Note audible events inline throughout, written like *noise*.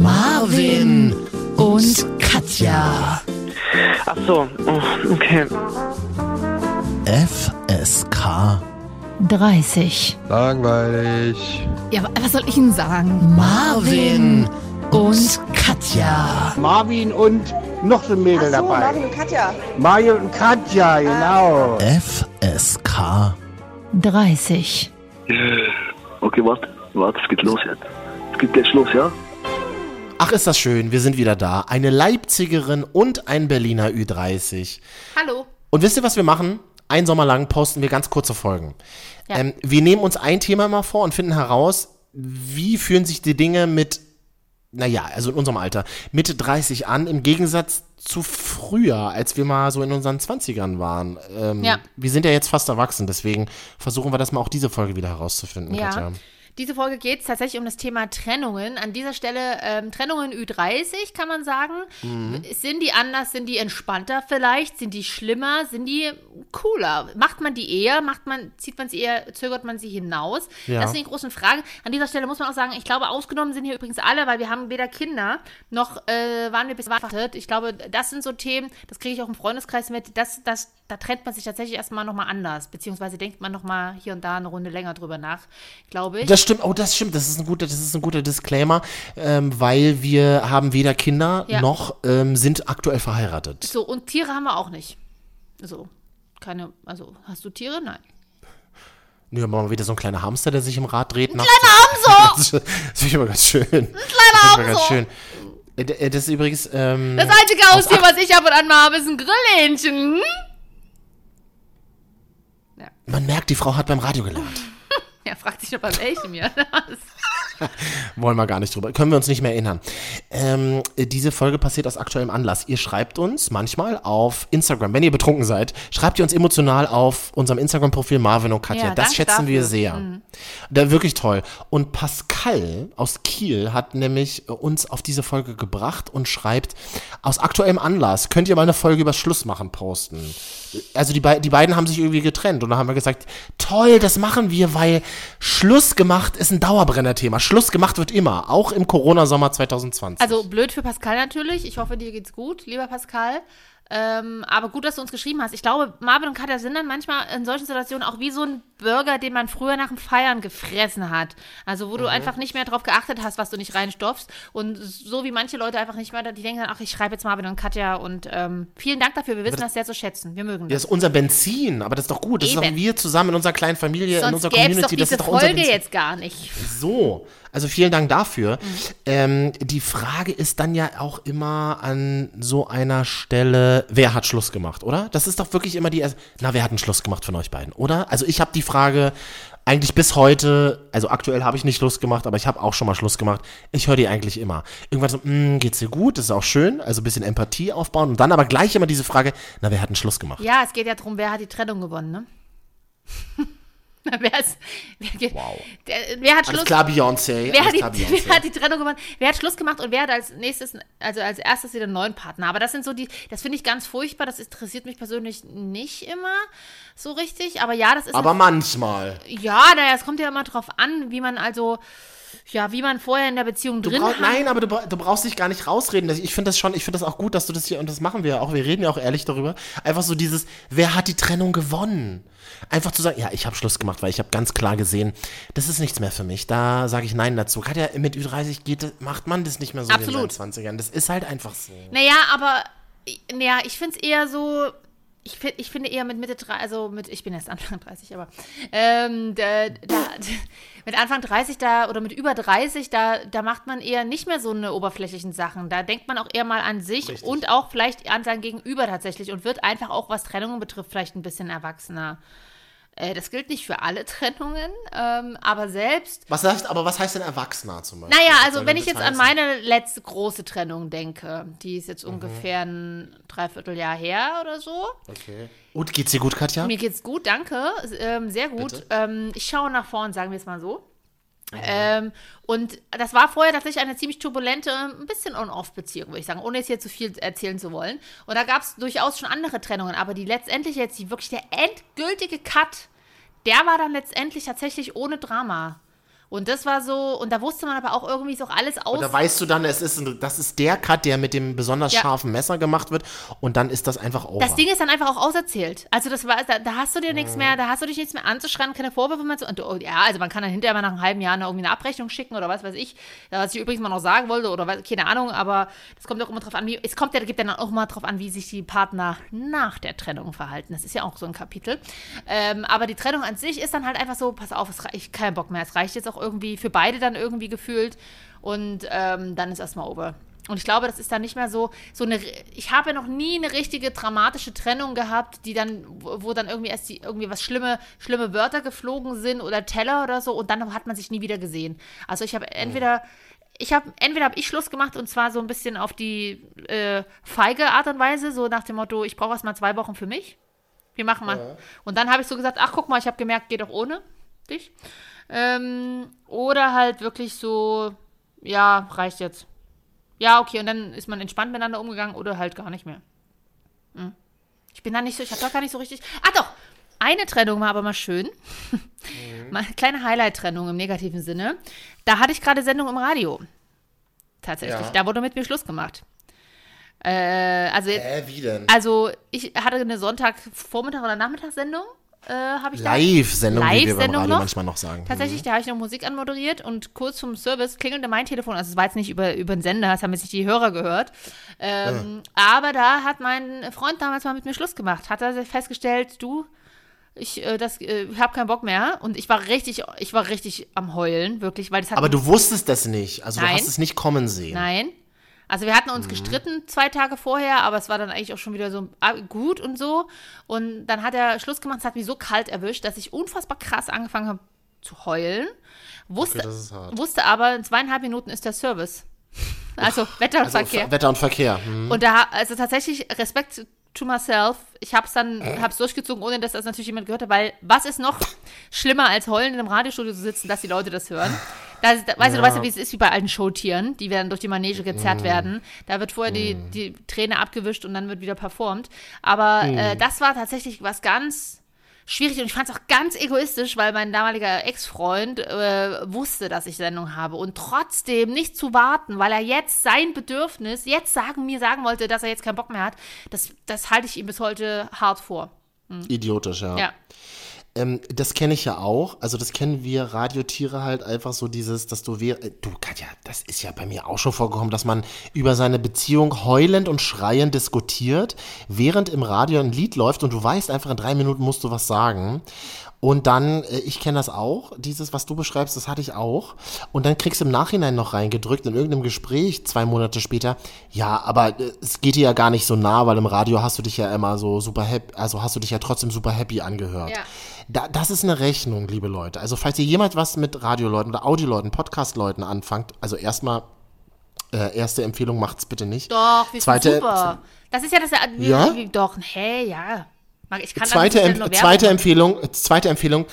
Marvin und Katja. Ach so, oh, okay. FSK 30. Langweilig. Ja, wa- was soll ich Ihnen sagen? Marvin und Katja. Marvin und noch so ein Mädel Ach so, dabei. Marvin und Katja. Mario und Katja, genau. FSK 30. Okay, warte, warte, es geht los jetzt. Es geht gleich los, ja? Ach, ist das schön, wir sind wieder da. Eine Leipzigerin und ein Berliner Ü30. Hallo. Und wisst ihr, was wir machen? Ein Sommer lang posten wir ganz kurze Folgen. Ja. Ähm, wir nehmen uns ein Thema mal vor und finden heraus, wie fühlen sich die Dinge mit, naja, also in unserem Alter, Mitte 30 an, im Gegensatz zu früher, als wir mal so in unseren 20ern waren. Ähm, Ja. Wir sind ja jetzt fast erwachsen, deswegen versuchen wir das mal auch diese Folge wieder herauszufinden, Ja. Katja. Diese Folge geht es tatsächlich um das Thema Trennungen. An dieser Stelle ähm, Trennungen Ü30, kann man sagen. Sind die anders? Sind die entspannter vielleicht? Sind die schlimmer? Sind die cooler? Macht man die eher? Macht man, zieht man sie eher, zögert man sie hinaus? Ja. Das sind die großen Fragen. An dieser Stelle muss man auch sagen, ich glaube, ausgenommen sind hier übrigens alle, weil wir haben weder Kinder noch äh, waren wir bis verheiratet. Ich glaube, das sind so Themen, das kriege ich auch im Freundeskreis mit, das, das, da trennt man sich tatsächlich erstmal nochmal anders, beziehungsweise denkt man nochmal hier und da eine Runde länger drüber nach, glaube ich. Das stimmt, oh, das stimmt, das ist ein guter, das ist ein guter Disclaimer, ähm, weil wir haben weder Kinder Ja. noch ähm, sind aktuell verheiratet. So, und Tiere haben wir auch nicht. So, keine, also, hast du Tiere? Nein. Nö, aber mal wieder so ein kleiner Hamster, der sich im Rad dreht. Ein kleiner Hamster! *laughs* Das finde ich immer ganz schön. Ein kleiner Hamster! ganz schön. Äh, äh, Das ist übrigens, ähm, Das einzige Haustier, was ich ab und an mal habe, ist ein Grillhähnchen. Hm? Man merkt, die Frau hat beim Radio gelernt. *laughs* Ja, fragt sich doch bei welchem, ja. *laughs* *laughs* Wollen wir gar nicht drüber. Können wir uns nicht mehr erinnern. Ähm, äh, diese Folge passiert aus aktuellem Anlass. Ihr schreibt uns manchmal auf Instagram, wenn ihr betrunken seid, schreibt ihr uns emotional auf unserem Instagram-Profil Marvin und Katja. Ja, das schätzen wir dafür. sehr. Da, wirklich toll. Und Pascal aus Kiel hat nämlich äh, uns auf diese Folge gebracht und schreibt, aus aktuellem Anlass könnt ihr mal eine Folge über Schluss machen posten. Also die, bei, die beiden haben sich irgendwie getrennt und da haben wir gesagt, toll, das machen wir, weil Schluss gemacht ist ein Dauerbrenner-Thema. Schluss gemacht wird immer, auch im Corona-Sommer 2020. Also, blöd für Pascal natürlich. Ich hoffe, dir geht's gut, lieber Pascal. Ähm, aber gut, dass du uns geschrieben hast. Ich glaube, Marvin und Katja sind dann manchmal in solchen Situationen auch wie so ein Burger, den man früher nach dem Feiern gefressen hat. Also wo du einfach nicht mehr drauf geachtet hast, was du nicht reinstopfst. Und so wie manche Leute einfach nicht mehr, die denken dann, ach, ich schreibe jetzt Marvin und Katja und ähm, vielen Dank dafür. Wir wissen das sehr zu schätzen. Wir mögen das das. ist unser Benzin, aber das ist doch gut. Das ist Eben. doch wir zusammen in unserer kleinen Familie, in Sonst unserer gäbe es doch Community. Das diese ist doch unser Folge Benzin. jetzt gar nicht. So, also vielen Dank dafür. Ähm, die Frage ist dann ja auch immer an so einer Stelle, wer hat Schluss gemacht, oder? Das ist doch wirklich immer die, erste- na, wer hat einen Schluss gemacht von euch beiden, oder? Also ich habe die Frage eigentlich bis heute, also aktuell habe ich nicht Schluss gemacht, aber ich habe auch schon mal Schluss gemacht. Ich höre die eigentlich immer. Irgendwann so, "Mm, geht's dir gut? Das ist auch schön, also ein bisschen Empathie aufbauen und dann aber gleich immer diese Frage, na, wer hat einen Schluss gemacht? Ja, es geht ja darum, wer hat die Trennung gewonnen, ne? *laughs* wer, ist, wer, geht- der, wer hat Alles Schluss klar, Beyoncé. Wer alles hat, die, klar, *laughs* Beyoncé. wer hat die Trennung gemacht? Wer hat Schluss gemacht und wer hat als nächstes, also als erstes wieder einen neuen Partner? Aber das sind so die, das finde ich ganz furchtbar. Das interessiert mich persönlich nicht immer so richtig. Aber ja, das ist. aber manchmal. ja, naja, es kommt ja immer drauf an, wie man also, ja, wie man vorher in der Beziehung Du drin brauch, hat. nein, aber du, du brauchst dich gar nicht rausreden. Ich finde das schon, ich finde das auch gut, dass du das hier, und das machen wir auch, wir reden ja auch ehrlich darüber. Einfach so dieses, wer hat die Trennung gewonnen? Einfach zu sagen, ja, ich habe Schluss gemacht, weil ich habe ganz klar gesehen, das ist nichts mehr für mich. Da sage ich Nein dazu. Hat ja mit Ü30 geht, das- macht man das nicht mehr so Absolut. wie in seinen 20ern. Das ist halt einfach so. Naja, aber naja, ich finde es eher so. Ich, find, ich finde eher mit Mitte 30, also mit, ich bin erst Anfang 30, aber ähm, da, da, *laughs* mit Anfang 30 da oder mit über 30, da, da macht man eher nicht mehr so eine oberflächlichen Sachen. Da denkt man auch eher mal an sich und auch vielleicht an sein Gegenüber tatsächlich und wird einfach auch, was Trennungen betrifft, vielleicht ein bisschen erwachsener. Äh, das gilt nicht für alle Trennungen, ähm, aber selbst Was heißt, aber was heißt denn Erwachsener zum Beispiel? naja, also wenn ich jetzt an heißen? meine letzte große Trennung denke, die ist Mhm. jetzt ungefähr ein Dreivierteljahr her oder so. Okay. Und geht's dir gut, Katja? Mir geht's gut, danke. Ähm, sehr gut. Ähm, ich schaue nach vorn, sagen wir es mal so. Ähm, und das war vorher tatsächlich eine ziemlich turbulente, ein bisschen On-Off-Beziehung, würde ich sagen, ohne jetzt hier zu viel erzählen zu wollen. Und da gab es durchaus schon andere Trennungen, aber die letztendlich jetzt, die wirklich der endgültige Cut, der war dann letztendlich tatsächlich ohne Drama. Und das war so, und da wusste man aber auch irgendwie ist auch alles aus. Und da weißt du dann, es ist, das ist der Cut, der mit dem besonders Ja. scharfen Messer gemacht wird und dann ist das einfach over. Das Ding ist dann einfach auch auserzählt. Also das war, da, da hast du dir nichts mehr, da hast du dich nichts mehr anzuschreiben, keine Vorwürfe mehr zu. Und, oh, ja, also man kann dann hinterher mal nach einem halben Jahr noch irgendwie eine Abrechnung schicken oder was weiß ich. Was ich übrigens mal noch sagen wollte oder was, keine Ahnung, aber das kommt auch immer drauf an, wie, es kommt ja, gibt ja dann auch mal drauf an, wie sich die Partner nach der Trennung verhalten. Das ist ja auch so ein Kapitel. Ähm, aber die Trennung an sich ist dann halt einfach so, pass auf, es reicht, kein Bock mehr. Es reicht jetzt auch irgendwie für beide dann irgendwie gefühlt und ähm, dann ist erstmal over. Und ich glaube, das ist dann nicht mehr so, so eine, ich habe ja noch nie eine richtige dramatische Trennung gehabt, die dann, wo, dann irgendwie erst die, irgendwie was schlimme, schlimme Wörter geflogen sind oder Teller oder so und dann hat man sich nie wieder gesehen. Also ich habe entweder, ich habe, entweder habe ich Schluss gemacht und zwar so ein bisschen auf die äh, feige Art und Weise, so nach dem Motto, ich brauche erst mal zwei Wochen für mich. Wir machen mal. Und dann habe ich so gesagt, ach guck mal, ich habe gemerkt, geht doch ohne dich. Ähm, oder halt wirklich so, ja, reicht jetzt. Ja, okay, und dann ist man entspannt miteinander umgegangen oder halt gar nicht mehr. Hm. Ich bin da nicht so, ich habe da gar nicht so richtig. Ah doch! Eine Trennung war aber mal schön. *laughs* mal eine kleine Highlight-Trennung im negativen Sinne. Da hatte ich gerade Sendung im Radio. Tatsächlich. Ja. Da wurde mit mir Schluss gemacht. Äh, also, Hä, wie denn? also ich hatte eine Sonntagvormittag- oder Nachmittagssendung. Äh, habe ich. Live-Sendung, wie wir beim Radio noch? manchmal noch sagen. Tatsächlich, da habe ich noch Musik anmoderiert und kurz zum Service klingelte mein Telefon. Also es war jetzt nicht über, über den Sender, das haben jetzt nicht die Hörer gehört. Ähm, Aber da hat mein Freund damals mal mit mir Schluss gemacht. Hat er festgestellt, du, ich, äh, das, äh, habe keinen Bock mehr. Und ich war richtig, ich war richtig am Heulen, wirklich, weil das hat Aber du wusstest das nicht. Also Nein. du hast es nicht kommen sehen. Nein. Also wir hatten Mhm. uns gestritten zwei Tage vorher, aber es war dann eigentlich auch schon wieder so ah, gut und so. Und dann hat er Schluss gemacht, es hat mich so kalt erwischt, dass ich unfassbar krass angefangen habe zu heulen. Wusste, Okay, wusste aber, in zweieinhalb Minuten ist der Service. *laughs* Also Wetter und Also Verkehr. Ver- Wetter und Verkehr. Hm. Und da, also tatsächlich Respekt to myself. Ich habe es dann, habe es durchgezogen, ohne dass das natürlich jemand gehört hat, weil was ist noch schlimmer als heulen in einem Radiostudio zu sitzen, dass die Leute das hören? Da, da, weißt du, du weißt ja, wie es ist, wie bei alten Showtieren, die werden durch die Manege gezerrt werden. Da wird vorher die, die Träne abgewischt und dann wird wieder performt. Aber äh, das war tatsächlich was ganz schwierig und ich fand es auch ganz egoistisch, weil mein damaliger Ex-Freund äh, wusste, dass ich Sendung habe und trotzdem nicht zu warten, weil er jetzt sein Bedürfnis jetzt sagen mir sagen wollte, dass er jetzt keinen Bock mehr hat, das, das halte ich ihm bis heute hart vor. Idiotisch, ja. Ja. Ähm, das kenne ich ja auch. Also das kennen wir Radiotiere halt einfach so dieses, dass du wir, äh, du Katja, das ist ja bei mir auch schon vorgekommen, dass man über seine Beziehung heulend und schreiend diskutiert, während im Radio ein Lied läuft und du weißt einfach in drei Minuten musst du was sagen. Und dann, äh, ich kenne das auch, dieses, was du beschreibst, das hatte ich auch. Und dann kriegst du im Nachhinein noch reingedrückt in irgendeinem Gespräch, zwei Monate später, ja, aber äh, es geht dir ja gar nicht so nah, weil im Radio hast du dich ja immer so super happy, also hast du dich ja trotzdem super happy angehört. Ja. Da, das ist eine Rechnung, liebe Leute. Also falls ihr jemand was mit Radioleuten oder Audioleuten, Podcastleuten anfangt, also erstmal, äh, erste Empfehlung, macht's bitte nicht. Doch, wir Zweite- super. Das ist ja das. Ja? Doch, hey, ja. Ich kann Zweite, das Em nur zweite Empfehlung, zweite Empfehlung,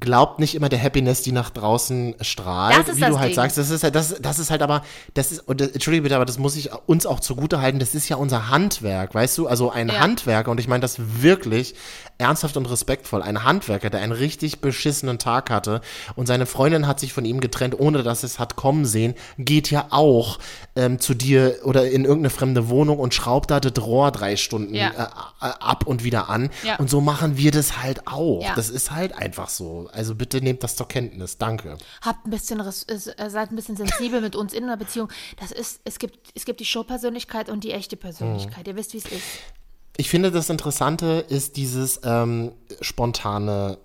glaubt nicht immer der Happiness, die nach draußen strahlt, Das ist wie das du halt Ding. sagst. Das ist halt, das, das ist halt aber, das ist, und das, entschuldige bitte, aber das muss ich uns auch zugute halten, das ist ja unser Handwerk, weißt du? Also ein Ja. Handwerker, und ich meine das wirklich ernsthaft und respektvoll, ein Handwerker, der einen richtig beschissenen Tag hatte und seine Freundin hat sich von ihm getrennt, ohne dass es hat kommen sehen, geht ja auch ähm, zu dir oder in irgendeine fremde Wohnung und schraubt da das Rohr drei Stunden Ja. äh, äh, ab und wieder an. Ja. Und so machen wir das halt auch. Das ist halt einfach so. Also bitte nehmt das zur Kenntnis. Danke. Habt ein bisschen, äh, seid ein bisschen sensibel mit uns in einer Beziehung. Das ist, es gibt, es gibt die Showpersönlichkeit und die echte Persönlichkeit. Ihr wisst, wie es ist. Ich finde, das Interessante ist dieses ähm, spontane,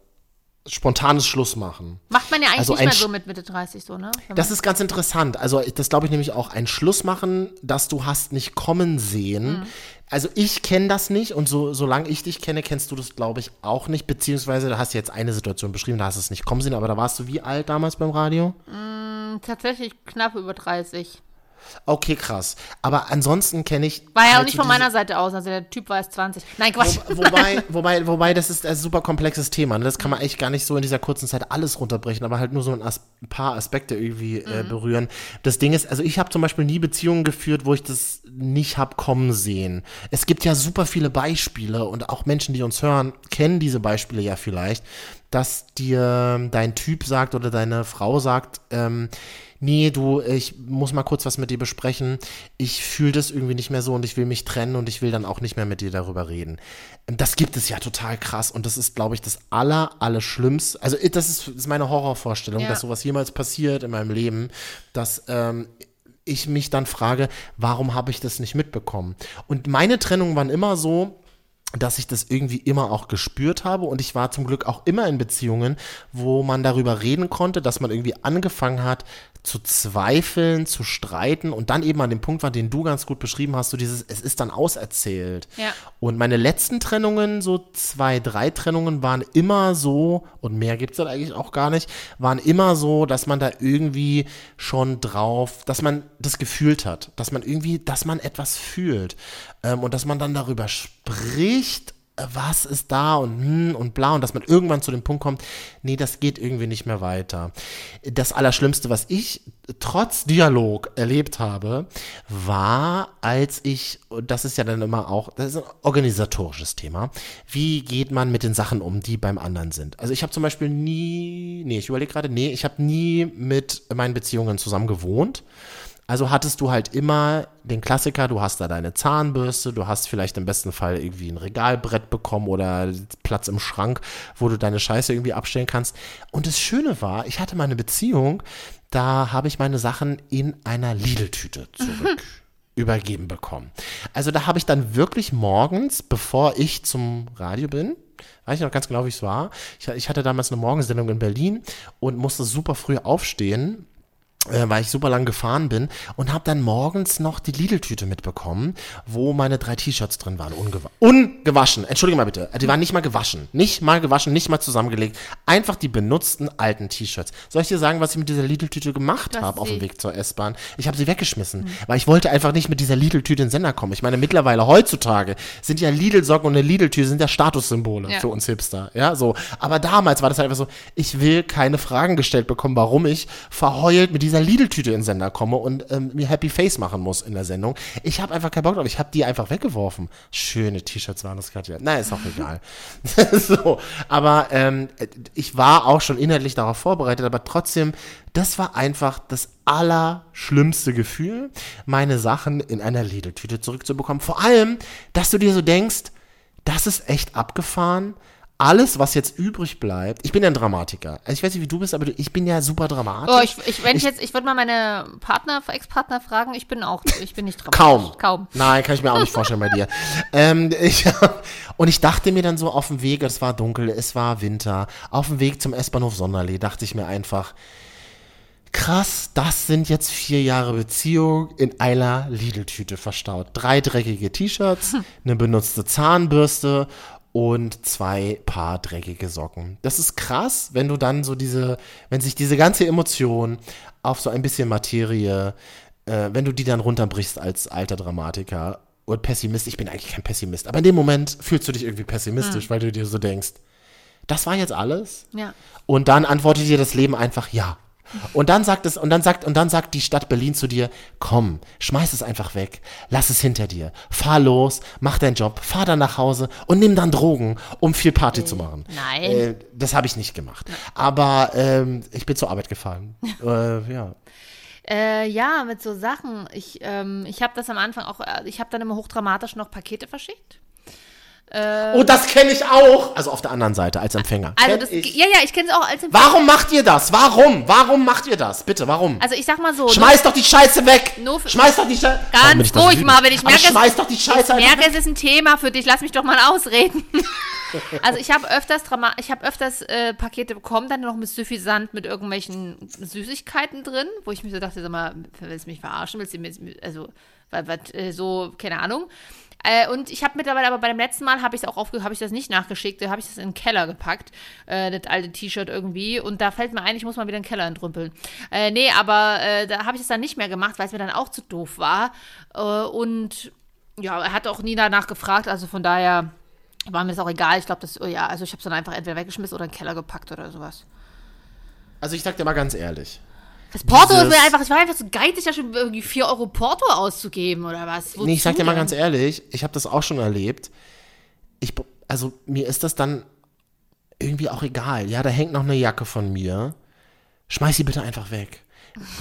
spontanes Schlussmachen. Macht man ja eigentlich Also nicht mehr so mit Mitte 30 so, ne? Wenn Das ist ganz interessant. Also das glaube ich nämlich auch. Ein Schlussmachen, das du hast nicht kommen Mhm. sehen. Also ich kenne das nicht und so, solange ich dich kenne, kennst du das glaube ich auch nicht. Beziehungsweise da hast du jetzt eine Situation beschrieben, da hast du es nicht kommen sehen. Aber da warst du wie alt damals beim Radio? tatsächlich knapp über 30. Okay, krass. Aber ansonsten kenne ich. War ja auch halt nicht so von meiner Seite aus. Also der Typ war erst 20. Nein, Quatsch. Wo, wobei, *laughs* wobei, wobei, das ist ein super komplexes Thema. Ne? Das kann man echt gar nicht so in dieser kurzen Zeit alles runterbrechen, aber halt nur so ein, As paar Aspekte irgendwie äh, Mhm. berühren. Das Ding ist, also ich habe zum Beispiel nie Beziehungen geführt, wo ich das nicht hab kommen sehen. Es gibt ja super viele Beispiele und auch Menschen, die uns hören, kennen diese Beispiele ja vielleicht. dass dir dein Typ sagt oder deine Frau sagt, ähm, nee, du, ich muss mal kurz was mit dir besprechen. Ich fühle das irgendwie nicht mehr so und ich will mich trennen und ich will dann auch nicht mehr mit dir darüber reden. Das gibt es ja total krass und das ist, glaube ich, das aller, aller Schlimmste. Also das ist, ist meine Horrorvorstellung, Ja. dass sowas jemals passiert in meinem Leben, dass ähm, ich mich dann frage, warum habe ich das nicht mitbekommen? Und meine Trennungen waren immer so, dass ich das irgendwie immer auch gespürt habe und ich war zum Glück auch immer in Beziehungen, wo man darüber reden konnte, dass man irgendwie angefangen hat zu zweifeln, zu streiten und dann eben an dem Punkt war, den du ganz gut beschrieben hast, so dieses, es ist dann auserzählt. Ja. Und meine letzten Trennungen, so zwei, drei Trennungen, waren immer so, und mehr gibt's dann eigentlich auch gar nicht, waren immer so, dass man da irgendwie schon drauf, dass man das gefühlt hat, dass man irgendwie, dass man etwas fühlt ähm, und dass man dann darüber spricht, äh, was ist da und hm und bla und dass man irgendwann zu dem Punkt kommt, nee, das geht irgendwie nicht mehr weiter. Das Allerschlimmste, was ich trotz Dialog erlebt habe, war, als ich, und das ist ja dann immer auch, das ist ein organisatorisches Thema, wie geht man mit den Sachen um, die beim anderen sind. Also ich habe zum Beispiel nie, nee, ich überlege gerade, nee, ich habe nie mit meinen Beziehungen zusammen gewohnt. Also hattest du halt immer den Klassiker, du hast da deine Zahnbürste, du hast vielleicht im besten Fall irgendwie ein Regalbrett bekommen oder Platz im Schrank, wo du deine Scheiße irgendwie abstellen kannst. Und das Schöne war, ich hatte mal eine Beziehung, da habe ich meine Sachen in einer Lidl-Tüte zurück übergeben bekommen. Also da habe ich dann wirklich morgens, bevor ich zum Radio bin, weiß ich noch ganz genau, wie es war. Ich, ich hatte damals eine Morgensendung in Berlin und musste super früh aufstehen äh, weil ich super lang gefahren bin und habe dann morgens noch die Lidl-Tüte mitbekommen, wo meine drei T-Shirts drin waren. Ungewa ungewaschen. Entschuldige mal bitte. Die waren nicht mal gewaschen. Nicht mal gewaschen, nicht mal zusammengelegt. Einfach die benutzten alten T-Shirts. Soll ich dir sagen, was ich mit dieser Lidl-Tüte gemacht habe auf dem Weg zur S-Bahn? Ich habe sie weggeschmissen, weil ich wollte einfach nicht mit dieser Lidl-Tüte in den Sender kommen. Ich meine, mittlerweile heutzutage sind ja Lidl-Socken und eine Lidl-Tüte sind ja Statussymbole Ja. für uns Hipster. Ja, so. Aber damals war das halt einfach so, ich will keine Fragen gestellt bekommen, warum ich verheult mit dieser Lidl-Tüte in den Sender komme und ähm, mir Happy Face machen muss in der Sendung. Ich habe einfach keinen Bock drauf. Ich habe die einfach weggeworfen. Schöne T-Shirts waren das gerade. Na, ist auch egal. *laughs* so, aber ähm, ich war auch schon inhaltlich darauf vorbereitet, aber trotzdem, das war einfach das allerschlimmste Gefühl, meine Sachen in einer Lidl-Tüte zurückzubekommen. Vor allem, dass du dir so denkst, das ist echt abgefahren. Alles, was jetzt übrig bleibt, ich bin ja ein Dramatiker. Also ich weiß nicht, wie du bist, aber du, ich bin ja super dramatisch. Oh, ich, ich, wenn ich, jetzt, ich würde mal meine Partner, Ex-Partner fragen, ich bin auch, ich bin nicht dramatisch. Kaum. Kaum. Nein, kann ich mir auch nicht vorstellen bei dir. *laughs* Ähm, ich, und ich dachte mir dann so auf dem Weg, es war dunkel, es war Winter, auf dem Weg zum S-Bahnhof Sonderlee, dachte ich mir einfach, krass, das sind jetzt vier Jahre Beziehung in einer Lidl-Tüte verstaut. Drei dreckige T-Shirts, *laughs* eine benutzte Zahnbürste und zwei Paar dreckige Socken. Das ist krass, wenn du dann so diese, wenn sich diese ganze Emotion auf so ein bisschen Materie, äh, wenn du die dann runterbrichst als alter Dramatiker und Pessimist, ich bin eigentlich kein Pessimist, aber in dem Moment fühlst du dich irgendwie pessimistisch, weil du dir so denkst, das war jetzt alles? Ja. Und dann antwortet dir das Leben einfach ja. Und dann sagt es, und dann sagt, und dann sagt die Stadt Berlin zu dir, komm, schmeiß es einfach weg, lass es hinter dir, fahr los, mach deinen Job, fahr dann nach Hause und nimm dann Drogen, um viel Party zu machen. Nein. Äh, das habe ich nicht gemacht. Aber ähm, ich bin zur Arbeit gefahren. *laughs* äh, ja. Äh, ja, mit so Sachen. Ich, ähm, ich habe das am Anfang auch, äh, ich habe dann immer hochdramatisch noch Pakete verschickt. Oh, das kenne ich auch. Also auf der anderen Seite als Empfänger. Also das, ich. ja, ja, ich kenne es auch als Warum macht ihr das? Warum? Warum macht ihr das? Bitte, warum? Also ich sag mal so, Schmeiß doch die Scheiße weg! Nur für- schmeiß doch die Scheiße. Ganz ruhig mal, wenn ich merke, Aber schmeiß doch die Scheiße ich merke, weg. es ist ein Thema für dich. Lass mich doch mal *laughs* ausreden. Also ich habe öfters Drama ich habe öfters äh, Pakete bekommen, dann noch mit Süffisant mit irgendwelchen Süßigkeiten drin, wo ich mir so dachte, sag mal, willst du mich verarschen? Willst du mir, also, weil, weil, äh, so, keine Ahnung. Äh, und ich habe mittlerweile, aber bei dem letzten Mal habe ich es auch aufge habe ich das nicht nachgeschickt, da habe ich das in den Keller gepackt, äh, das alte T-Shirt irgendwie. Und da fällt mir ein, ich muss mal wieder in den Keller entrümpeln. Äh, nee, aber äh, da habe ich es dann nicht mehr gemacht, weil es mir dann auch zu doof war. Äh, und ja, er hat auch nie danach gefragt, also von daher war mir das auch egal. Ich glaube, das, oh ja, also ich habe es dann einfach entweder weggeschmissen oder in den Keller gepackt oder sowas. Also ich sag dir mal ganz ehrlich. Das Porto ist Dieses- mir einfach, ich war einfach so geizig, da schon irgendwie 4 Euro Porto auszugeben oder was. Nee, ich sag dir mal Wozu ganz ehrlich, ich habe das auch schon erlebt. Ich, also mir ist das dann, irgendwie auch egal. Ja, da hängt noch eine Jacke von mir. Schmeiß sie bitte einfach weg.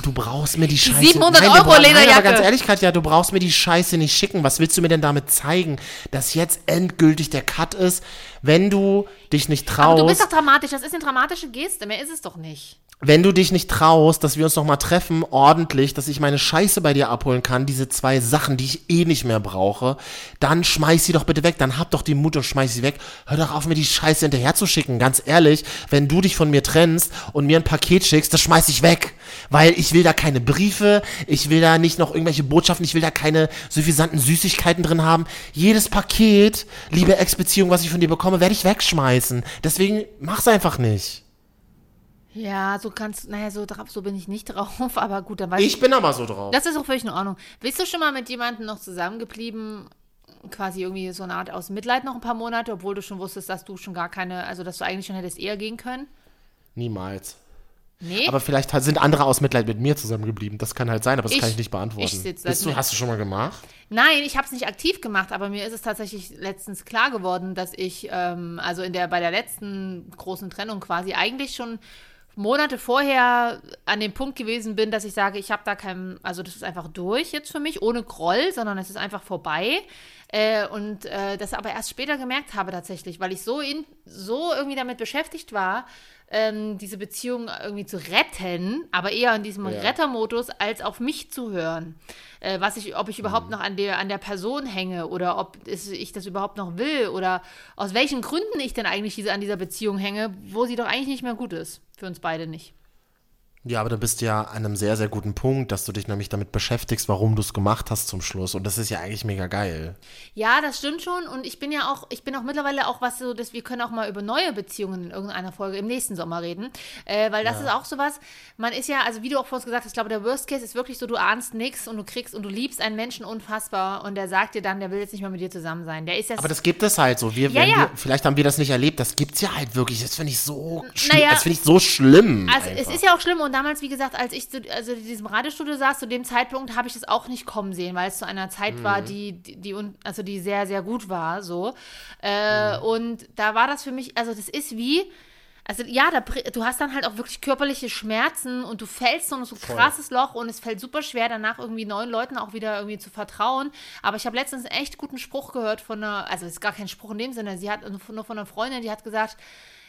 Du brauchst mir die Scheiße. 700 Nein, Euro brauchst- Nein, Lederjacke. aber ganz ehrlich, Katja, du brauchst mir die Scheiße nicht schicken. Was willst du mir denn damit zeigen, dass jetzt endgültig der Cut ist, wenn du dich nicht Aber traust? du bist doch dramatisch. Das ist eine dramatische Geste. Mehr ist es doch nicht. Wenn du dich nicht traust, dass wir uns noch mal treffen, ordentlich, dass ich meine Scheiße bei dir abholen kann, diese zwei Sachen, die ich eh nicht mehr brauche, dann schmeiß sie doch bitte weg. Dann hab doch die Mut und schmeiß sie weg. Hör doch auf, mir die Scheiße hinterher zu schicken. Ganz ehrlich, wenn du dich von mir trennst und mir ein Paket schickst, das schmeiß ich weg. Weil ich will da keine Briefe, ich will da nicht noch irgendwelche Botschaften, ich will da keine suffisanten Süßigkeiten drin haben. Jedes Paket, liebe Ex-Beziehung, was ich von dir bekomme, werde ich wegschmeißen. Deswegen mach's einfach nicht. Ja, so kannst, naja, so, drauf, so bin ich nicht *laughs* drauf, aber gut, dann weiß Ich bin aber so drauf. Das ist auch völlig in Ordnung. Bist du schon mal mit jemandem noch zusammengeblieben, quasi irgendwie so eine Art aus Mitleid noch ein paar Monate, obwohl du schon wusstest, dass du schon gar keine, also dass du eigentlich schon hättest eher gehen können? Niemals. Nee? Aber vielleicht sind andere aus Mitleid mit mir zusammengeblieben. Das kann halt sein, aber das Ich- kann ich nicht beantworten. ich Bist du, hast du schon mal gemacht? Nein, ich habe es nicht aktiv gemacht, aber mir ist es tatsächlich letztens klar geworden, dass ich, ähm, also in der, bei der letzten großen Trennung quasi eigentlich schon Monate vorher an dem Punkt gewesen bin, dass ich sage, ich habe da kein, also das ist einfach durch jetzt für mich, ohne Groll, sondern es ist einfach vorbei. Äh, und äh, das aber erst später gemerkt habe tatsächlich, weil ich so, in, so irgendwie damit beschäftigt war, ähm, diese Beziehung irgendwie zu retten, aber eher in diesem Rettermodus, als auf mich zu hören. Äh, was ich, ob ich überhaupt noch an der, an der Person hänge oder ob es, ich das überhaupt noch will oder aus welchen Gründen ich denn eigentlich diese, an dieser Beziehung hänge, wo sie doch eigentlich nicht mehr gut ist. Für uns beide nicht. Ja, aber du bist ja an einem sehr, sehr guten Punkt, dass du dich nämlich damit beschäftigst, warum du es gemacht hast zum Schluss. Und das ist ja eigentlich mega geil. Ja, das stimmt schon. Und ich bin ja auch, ich bin auch mittlerweile auch was so, dass wir können auch mal über neue Beziehungen in irgendeiner Folge im nächsten Sommer reden. Äh, weil das ist auch sowas, man ist ja, also wie du auch vorhin gesagt hast, ich glaube, der Worst Case ist wirklich so, du ahnst nichts und du kriegst und du liebst einen Menschen unfassbar und der sagt dir dann, der will jetzt nicht mehr mit dir zusammen sein. Der ist ja Aber das gibt es halt so. Wir, Ja, ja. Wir, vielleicht haben wir das nicht erlebt. Das gibt's ja halt wirklich. Das finde ich so schlimm. Naja. das finde ich so schlimm. Also einfach. es ist ja auch schlimm und damals, wie gesagt, als ich zu, also in diesem Radiostudio saß, zu dem Zeitpunkt habe ich das auch nicht kommen sehen, weil es zu einer Zeit Mhm. war, die, die, die, also die sehr, sehr gut war, so. Äh, Und da war das für mich, also das ist wie, also ja, da, du hast dann halt auch wirklich körperliche Schmerzen und du fällst so in so ein krasses Loch und es fällt super schwer, danach irgendwie neuen Leuten auch wieder irgendwie zu vertrauen. Aber ich habe letztens einen echt guten Spruch gehört von einer, also es ist gar kein Spruch in dem Sinne, sie hat nur von einer Freundin, die hat gesagt,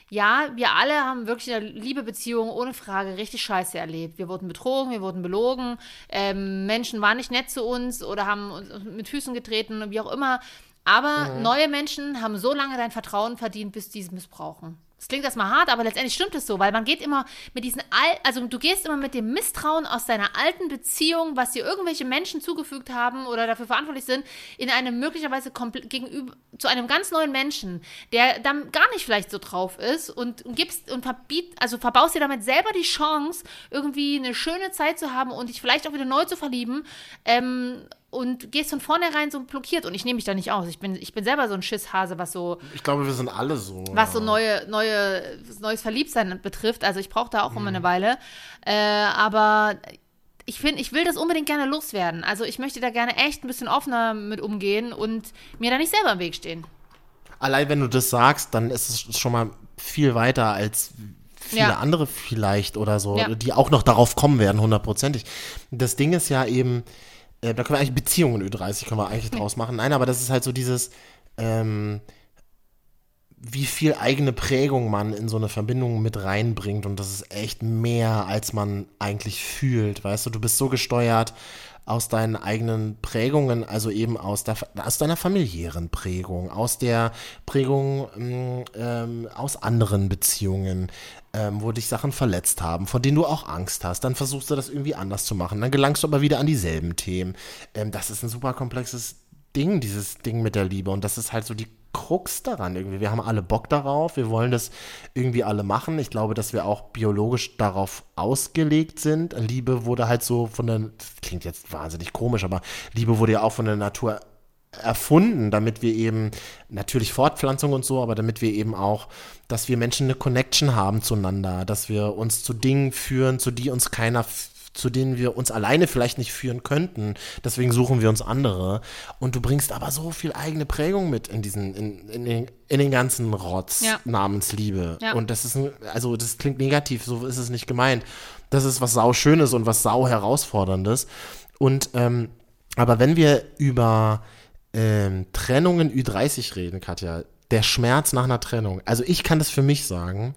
ja, wir alle haben wirklich eine Liebe-Beziehung ohne Frage richtig scheiße erlebt. Wir wurden betrogen, wir wurden belogen, ähm, Menschen waren nicht nett zu uns oder haben uns mit Füßen getreten, wie auch immer. Aber neue Menschen haben so lange dein Vertrauen verdient, bis die es missbrauchen. Das klingt erstmal hart, aber letztendlich stimmt es so, weil man geht immer mit diesen Al also du gehst immer mit dem Misstrauen aus deiner alten Beziehung, was dir irgendwelche Menschen zugefügt haben oder dafür verantwortlich sind, in einem möglicherweise gegenüber zu einem ganz neuen Menschen, der dann gar nicht vielleicht so drauf ist und gibst und verbiet, also verbaust dir damit selber die Chance, irgendwie eine schöne Zeit zu haben und dich vielleicht auch wieder neu zu verlieben. Ähm, und gehst von vornherein so blockiert und ich nehme mich da nicht aus. Ich bin, ich bin selber so ein Schisshase, was so ich glaube, wir sind alle so. was so neue, neue, neues Verliebtsein betrifft. Also ich brauche da auch immer eine Weile. Äh, aber ich finde, ich will das unbedingt gerne loswerden. Also ich möchte da gerne echt ein bisschen offener mit umgehen und mir da nicht selber im Weg stehen. Allein wenn du das sagst, dann ist es schon mal viel weiter als viele Ja. andere vielleicht oder so, Ja. die auch noch darauf kommen werden, hundertprozentig. Das Ding ist ja eben, äh, da können wir eigentlich Beziehungen Ü30 können wir eigentlich draus machen. Nein, aber das ist halt so dieses, ähm, wie viel eigene Prägung man in so eine Verbindung mit reinbringt und das ist echt mehr, als man eigentlich fühlt, weißt du, du bist so gesteuert aus deinen eigenen Prägungen, also eben aus, der, aus deiner familiären Prägung, aus der Prägung ähm, ähm, aus anderen Beziehungen, ähm, wo dich Sachen verletzt haben, von denen du auch Angst hast. Dann versuchst du das irgendwie anders zu machen. Dann gelangst du aber wieder an dieselben Themen. Ähm, das ist ein super komplexes Ding, dieses Ding mit der Liebe. Und das ist halt so die Krux daran irgendwie. Wir haben alle Bock darauf, wir wollen das irgendwie alle machen. Ich glaube, dass wir auch biologisch darauf ausgelegt sind. Liebe wurde halt so von der, klingt jetzt wahnsinnig komisch, aber Liebe wurde ja auch von der Natur erfunden, damit wir eben natürlich Fortpflanzung und so, aber damit wir eben auch, dass wir Menschen eine Connection haben zueinander, dass wir uns zu Dingen führen, zu die uns keiner zu denen wir uns alleine vielleicht nicht führen könnten. Deswegen suchen wir uns andere. Und du bringst aber so viel eigene Prägung mit in diesen, in, in, den, in den ganzen Rotz Ja. namens Liebe. Ja. Und das ist, ein, also das klingt negativ, so ist es nicht gemeint. Das ist was sau Schönes und was sau Herausforderndes. Und, ähm, aber wenn wir über ähm, Trennungen Ü30 reden, Katja, der Schmerz nach einer Trennung. Also ich kann das für mich sagen.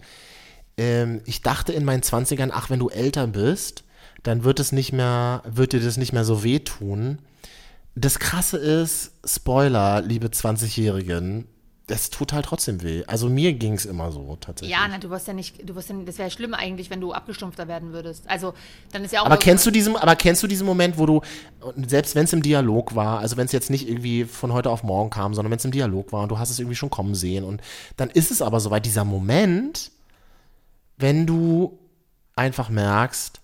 Ähm, ich dachte in meinen 20ern, ach, wenn du älter bist, dann wird es nicht mehr, wird dir das nicht mehr so wehtun. Das krasse ist, Spoiler, liebe 20-Jährigen, das tut halt trotzdem weh. Also mir ging es immer so tatsächlich. Ja, na, du wirst ja nicht, du wirst ja, das wäre schlimm eigentlich, wenn du abgestumpfter werden würdest. Also, dann ist ja auch. Aber kennst du diesen, aber kennst du diesen Moment, wo du, selbst wenn es im Dialog war, also wenn es jetzt nicht irgendwie von heute auf morgen kam, sondern wenn es im Dialog war und du hast es irgendwie schon kommen sehen und dann ist es aber soweit, dieser Moment, wenn du einfach merkst,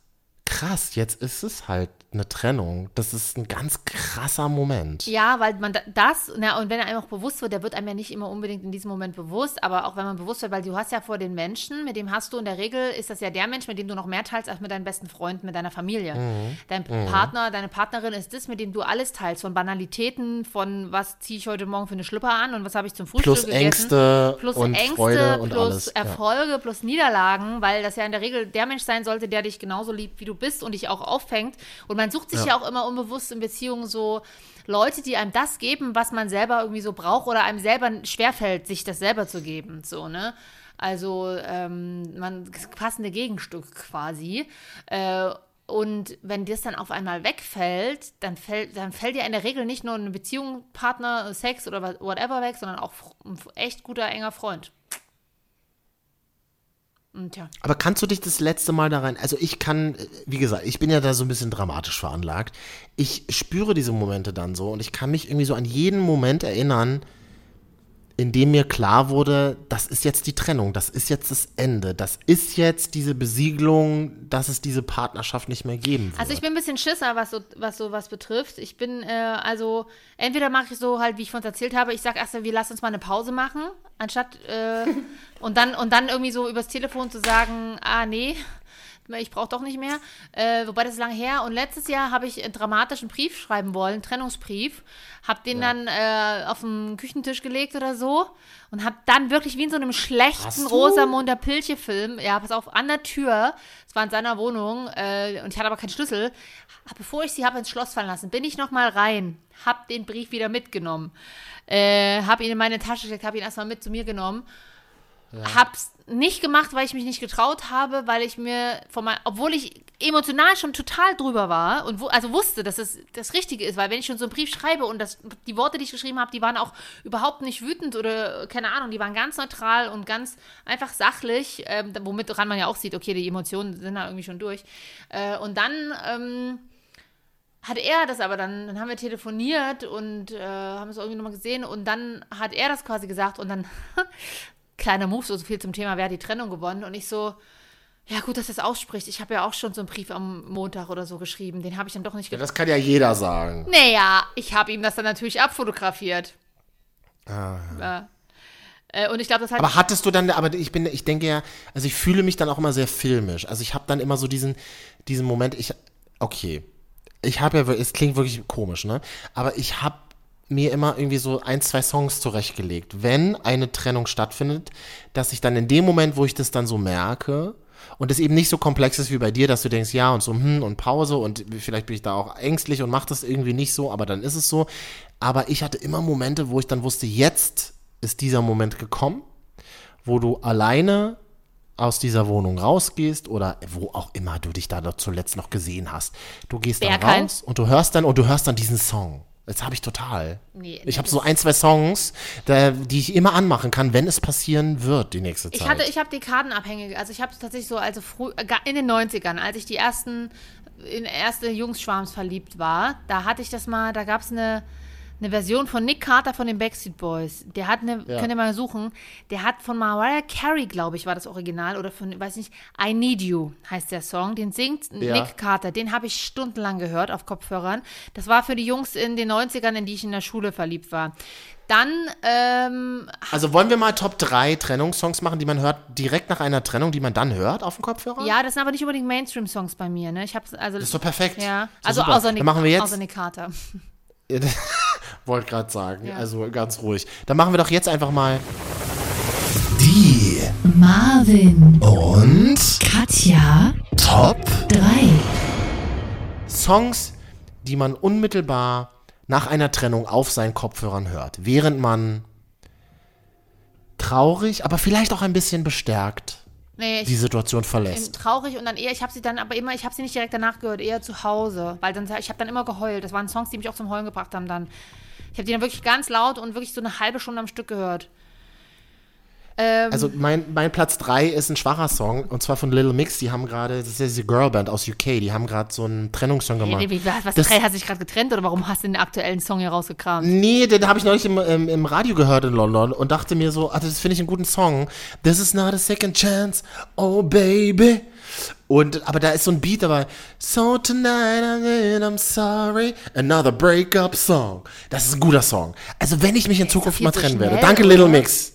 krass, jetzt ist es halt eine Trennung. Das ist ein ganz krasser Moment. Ja, weil man da- das, na, und wenn er einem auch bewusst wird, der wird einem ja nicht immer unbedingt in diesem Moment bewusst, aber auch wenn man bewusst wird, weil du hast ja vor den Menschen, mit dem hast du in der Regel, ist das ja der Mensch, mit dem du noch mehr teilst als mit deinen besten Freunden, mit deiner Familie. Dein Partner, deine Partnerin ist das, mit dem du alles teilst, von Banalitäten, von was ziehe ich heute Morgen für eine Schlüpper an und was habe ich zum Frühstück Plus gegessen. Ängste plus und Ängste, Freude und plus alles. Ja. Erfolge, plus Niederlagen, weil das ja in der Regel der Mensch sein sollte, der dich genauso liebt, wie du bist und dich auch auffängt. Und man sucht sich ja, auch immer unbewusst in Beziehungen so Leute, die einem das geben, was man selber irgendwie so braucht oder einem selber schwerfällt, sich das selber zu geben. So, ne? Also ähm, man passende Gegenstück quasi. Äh, und wenn das dann auf einmal wegfällt, dann fällt, dann fällt ja in der Regel nicht nur eine Beziehung, Partner, Sex oder whatever weg, sondern auch ein echt guter, enger Freund. Und ja. Aber kannst du dich das letzte Mal da rein, also ich kann, wie gesagt, ich bin ja da so ein bisschen dramatisch veranlagt. Ich spüre diese Momente dann so und ich kann mich irgendwie so an jeden Moment erinnern, in dem mir klar wurde, das ist jetzt die Trennung, das ist jetzt das Ende, das ist jetzt diese Besiegelung, dass es diese Partnerschaft nicht mehr geben wird. Also ich bin ein bisschen Schisser, was so was sowas betrifft. Ich bin, äh, also entweder mache ich so halt, wie ich von uns erzählt habe, ich sage erst, wir lassen uns mal eine Pause machen, anstatt äh, *laughs* und dann und dann irgendwie so übers Telefon zu sagen, ah nee, ich brauche doch nicht mehr. Äh, wobei das ist lange her. Und letztes Jahr habe ich einen dramatischen Brief schreiben wollen, einen Trennungsbrief. Habe den dann äh, auf den Küchentisch gelegt oder so. Und habe dann wirklich wie in so einem schlechten Hast du? Rosamunde Pilche-Film, ja, pass auf, an der Tür, es war in seiner Wohnung äh, und ich hatte aber keinen Schlüssel. Bevor ich sie habe ins Schloss fallen lassen, bin ich noch mal rein, habe den Brief wieder mitgenommen, äh, habe ihn in meine Tasche gesteckt, habe ihn erstmal mit zu mir genommen Hab's nicht gemacht, weil ich mich nicht getraut habe, weil ich mir von mein, obwohl ich emotional schon total drüber war und wo, also wusste, dass es das Richtige ist, weil wenn ich schon so einen Brief schreibe und das, die Worte, die ich geschrieben habe, die waren auch überhaupt nicht wütend oder keine Ahnung, die waren ganz neutral und ganz einfach sachlich, ähm, womit dran man ja auch sieht, okay, die Emotionen sind da irgendwie schon durch. Äh, und dann ähm, hat er das aber dann, dann haben wir telefoniert und äh, haben es irgendwie nochmal gesehen und dann hat er das quasi gesagt und dann, *laughs* kleiner Move, so viel zum Thema, wer hat die Trennung gewonnen und ich so, ja gut, dass er es ausspricht. Ich habe ja auch schon so einen Brief am Montag oder so geschrieben, den habe ich dann doch nicht ja, das kann ja jeder sagen. Naja, ich habe ihm das dann natürlich abfotografiert. Ja. Äh, und ich glaube, das hat Aber hattest du dann, aber ich bin, ich denke ja, also ich fühle mich dann auch immer sehr filmisch. Also ich habe dann immer so diesen, diesen Moment, ich, okay, ich habe ja, es klingt wirklich komisch, ne? Aber ich habe mir immer irgendwie so ein, zwei Songs zurechtgelegt. Wenn eine Trennung stattfindet, dass ich dann in dem Moment, wo ich das dann so merke, und es eben nicht so komplex ist wie bei dir, dass du denkst, ja und so, hm, und Pause und vielleicht bin ich da auch ängstlich und mach das irgendwie nicht so, aber dann ist es so. Aber ich hatte immer Momente, wo ich dann wusste, jetzt ist dieser Moment gekommen, wo du alleine aus dieser Wohnung rausgehst oder wo auch immer du dich da zuletzt noch gesehen hast. Du gehst dann raus und du hörst dann und du hörst dann diesen Song. Das habe ich total. Nee, ich habe so ein, zwei Songs, da, die ich immer anmachen kann, wenn es passieren wird die nächste Zeit. Ich hatte, ich habe Dekadenabhängige, also ich habe tatsächlich so, also früh, äh, in den 90ern, als ich die ersten, in erste Jungsschwarms verliebt war, da hatte ich das mal, da gab es eine, Eine Version von Nick Carter von den Backstreet Boys. Der hat eine, Ja. könnt ihr mal suchen, der hat von Mariah Carey, glaube ich, war das Original oder von, weiß nicht, I Need You heißt der Song. Den singt Ja. Nick Carter. Den habe ich stundenlang gehört auf Kopfhörern. Das war für die Jungs in den 90ern, in die ich in der Schule verliebt war. Dann, ähm, Also wollen wir mal Top 3 Trennungssongs machen, die man hört direkt nach einer Trennung, die man dann hört auf dem Kopfhörer? ja, das sind aber nicht unbedingt Mainstream-Songs bei mir, ne? Ich habe also Das ist doch perfekt. Ja, also super. außer Nick, Dann machen wir jetzt. außer Nick Carter. *laughs* Wollte gerade sagen. Ja. Also ganz ruhig. Dann machen wir doch jetzt einfach mal. Die Marvin, und Katja, Top 3. Songs, die man unmittelbar nach einer Trennung auf seinen Kopfhörern hört, während man traurig, aber vielleicht auch ein bisschen bestärkt Nee, ich die Situation bin verlässt. traurig und dann eher, ich habe sie dann aber immer, ich habe sie nicht direkt danach gehört, eher zu Hause, weil dann, ich habe dann immer geheult. Das waren Songs, die mich auch zum Heulen gebracht haben dann. Ich habe die dann wirklich ganz laut und wirklich so eine halbe Stunde am Stück gehört. Ähm, Also mein, mein Platz 3 ist ein schwacher Song und zwar von Little Mix. Die haben gerade, das ist ja diese Girlband aus UK, die haben gerade so einen Trennungssong gemacht. Hey, wie, was, Das- hat sich gerade getrennt oder warum hast du den aktuellen Song hier rausgekramt? Nee, den habe ich neulich im, im, im Radio gehört in London und dachte mir so, ah, das finde ich einen guten Song. This is not a second chance, oh baby. Und, aber da ist so ein Beat dabei. So tonight I'm, I'm sorry, another breakup song. Das ist ein guter Song. Also wenn ich mich in Zukunft mal trennen werde. Danke? Little Mix.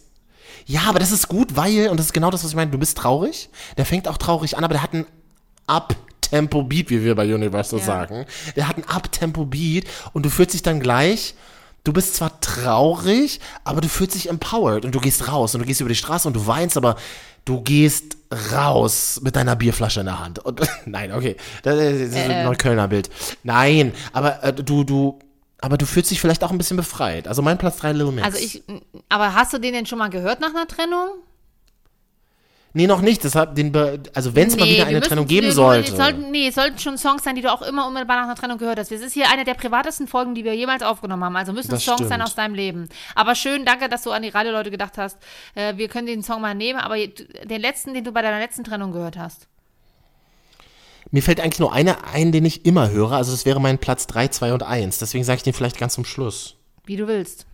Ja, aber das ist gut, weil, und das ist genau das, was ich meine, du bist traurig. Der fängt auch traurig an, aber der hat einen Up-Tempo-Beat, wie wir bei Universal Ja. sagen. Der hat einen Up-Tempo-Beat und du fühlst dich dann gleich, du bist zwar traurig, aber du fühlst dich empowered und du gehst raus und du gehst über die Straße und du weinst, aber du gehst raus mit deiner Bierflasche in der Hand. Und, *laughs* nein, okay, das ist ein Neuköllner Bild. Nein, aber äh, du, du, aber du fühlst dich vielleicht auch ein bisschen befreit. Also mein Platz 3 Little Mix. Also ich, aber hast du den denn schon mal gehört nach einer Trennung? Nee, noch nicht. Deshalb den Be also wenn es mal wieder eine Trennung geben wir- sollte. Es sollten, nee, es sollten schon Songs sein, die du auch immer unmittelbar nach einer Trennung gehört hast. Das ist hier eine der privatesten Folgen, die wir jemals aufgenommen haben. Also müssen Das Songs sein stimmt. aus deinem Leben. Aber schön, danke, dass du an die Radioleute gedacht hast. Äh, wir können den Song mal nehmen, aber den letzten, den du bei deiner letzten Trennung gehört hast. Mir fällt eigentlich nur einer ein, den ich immer höre. Also das wäre mein Platz 3, 2 und 1. Deswegen sage ich den vielleicht ganz zum Schluss. Wie du willst.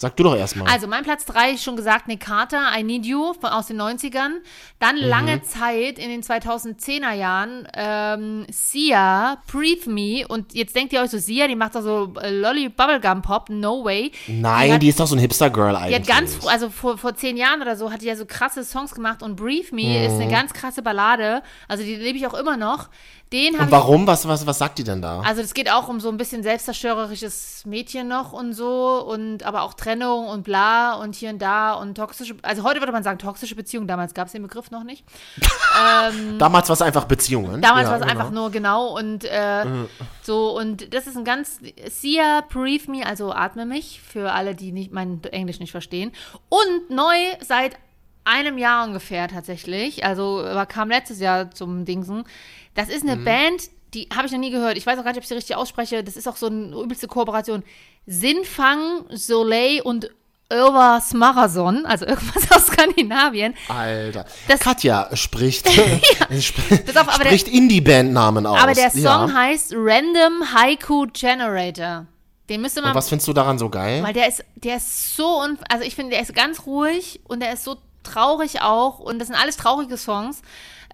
Sag du doch erstmal. Also, mein Platz 3, schon gesagt, Nick Carter, I Need You von, aus den 90ern. Dann Mhm. lange Zeit in den 2010er Jahren ähm, Sia, Breathe Me. Und jetzt denkt ihr euch so, Sia, die macht doch so äh, Lolly Bubblegum Pop, no way. Nein, hat- die ist doch so ein Hipster-Girl Die eigentlich. hat ganz, also vor, vor zehn Jahren oder so, hat die ja so krasse Songs gemacht und Brief Me ist Mhm. eine ganz krasse Ballade. Also die lebe ich auch immer noch. Den und habe ich. warum? Was, was, was sagt die denn da? Also es geht auch um so ein bisschen selbstzerstörerisches Mädchen noch und so und aber auch Trennung und bla und hier und da und toxische, also heute würde man sagen toxische Beziehung, damals gab es den Begriff noch nicht. *laughs* Damals war es einfach Beziehungen. Damals Ja, war es genau. einfach nur genau und äh, so und das ist ein ganz Sia Brief Me, also atme mich für alle, die nicht mein Englisch nicht verstehen und neu seit einem Jahr ungefähr tatsächlich, also kam letztes Jahr zum Dingsen. Das ist eine Mhm. Band, die habe ich noch nie gehört. Ich weiß auch gar nicht, ob ich sie richtig ausspreche. Das ist auch so eine übelste Kooperation. Sinfang, Soleil und Irva Smarason, also irgendwas *laughs* aus Skandinavien. Alter. Das- Katja spricht, *laughs* sp Pass auf, aber der- spricht Indie-Bandnamen aus. Aber der Song ja. heißt Random Haiku Generator. Den müsste man, Und was findest du daran so geil? weil der ist, der ist so, un, also ich finde, der ist ganz ruhig und der ist so traurig auch und das sind alles traurige Songs.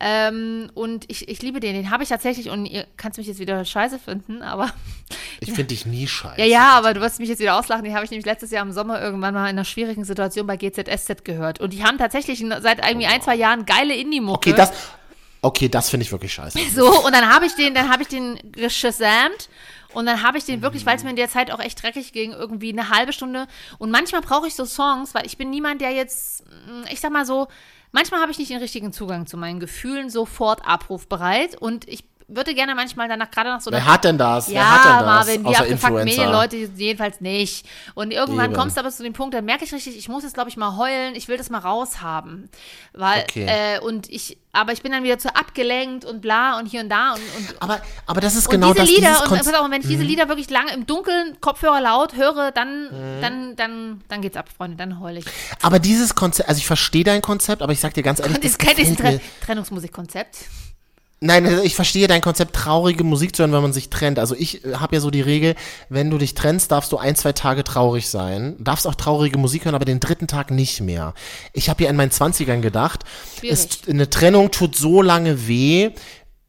Ähm, und ich, ich liebe den, den habe ich tatsächlich und ihr kannst mich jetzt wieder scheiße finden, aber *laughs* Ich finde dich nie scheiße. ja, ja, aber du wirst mich jetzt wieder auslachen. Den habe ich nämlich letztes Jahr im Sommer irgendwann mal in einer schwierigen Situation bei GZSZ gehört. Und die haben tatsächlich seit irgendwie ein, zwei Jahren geile Indie-Mucke. Okay, das, okay, das finde ich wirklich scheiße. *laughs* So, und dann habe ich den, dann habe ich den geshazamt und dann habe ich den wirklich, weil es mir in der Zeit auch echt dreckig ging, irgendwie eine halbe Stunde. Und manchmal brauche ich so Songs, weil ich bin niemand, der jetzt, mm, ich sag mal so, manchmal habe ich nicht den richtigen Zugang zu meinen Gefühlen sofort abrufbereit und ich würde gerne manchmal danach, gerade nach so Wer hat denn das? ja, Wer hat denn das? Marvin, abgefuckten Influencer? Medienleute jedenfalls nicht. Und irgendwann Eben. kommst du aber zu dem Punkt, dann merke ich richtig, ich muss jetzt, glaube ich, mal heulen, ich will das mal raushaben. Weil, Okay. äh, und ich, aber ich bin dann wieder zu abgelenkt und bla und hier und da und, und Aber, aber das ist genau diese das. Lieder, und pass auf, wenn ich diese Mhm. Lieder wirklich lange im Dunkeln, Kopfhörer laut höre, dann, dann, dann, dann geht's ab, Freunde, dann heule ich. aber dieses Konzept, also ich verstehe dein Konzept, aber ich sag dir ganz ehrlich, Und das ist kein das ist Trennungsmusikkonzept. Nein, also ich verstehe dein Konzept, traurige Musik zu hören, wenn man sich trennt. Also ich habe ja so die Regel, wenn du dich trennst, darfst du ein, zwei Tage traurig sein. Darfst auch traurige Musik hören, aber den dritten Tag nicht mehr. Ich habe ja in meinen Zwanzigern gedacht, es, eine Trennung tut so lange weh,